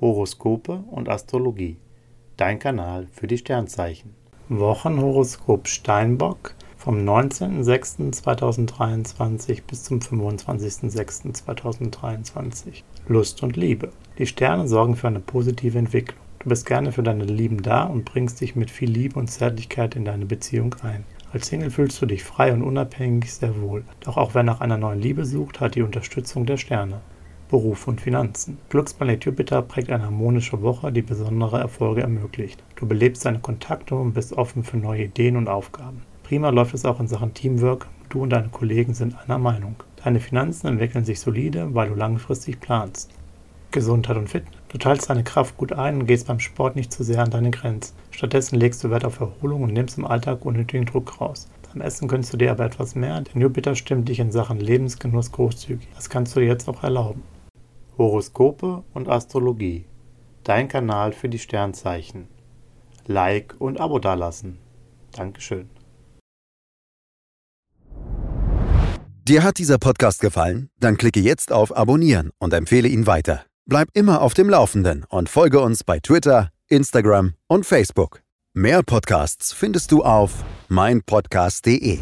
Horoskope und Astrologie. Dein Kanal für die Sternzeichen. Wochenhoroskop Steinbock vom 19.06.2023 bis zum 25.06.2023. Lust und Liebe. Die Sterne sorgen für eine positive Entwicklung. Du bist gerne für deine Lieben da und bringst dich mit viel Liebe und Zärtlichkeit in deine Beziehung ein. Als Single fühlst du dich frei und unabhängig sehr wohl. Doch auch wer nach einer neuen Liebe sucht, hat die Unterstützung der Sterne. Beruf und Finanzen. Glücksplanet Jupiter prägt eine harmonische Woche, die besondere Erfolge ermöglicht. Du belebst deine Kontakte und bist offen für neue Ideen und Aufgaben. Prima läuft es auch in Sachen Teamwork. Du und deine Kollegen sind einer Meinung. Deine Finanzen entwickeln sich solide, weil du langfristig planst. Gesundheit und Fitness. Du teilst deine Kraft gut ein und gehst beim Sport nicht zu sehr an deine Grenzen. Stattdessen legst du Wert auf Erholung und nimmst im Alltag unnötigen Druck raus. Beim Essen gönnst du dir aber etwas mehr, denn Jupiter stimmt dich in Sachen Lebensgenuss großzügig. Das kannst du dir jetzt auch erlauben. Horoskope und Astrologie. Dein Kanal für die Sternzeichen. Like und Abo dalassen. Dankeschön. Dir hat dieser Podcast gefallen? Dann klicke jetzt auf Abonnieren und empfehle ihn weiter. Bleib immer auf dem Laufenden und folge uns bei Twitter, Instagram und Facebook. Mehr Podcasts findest du auf meinpodcast.de.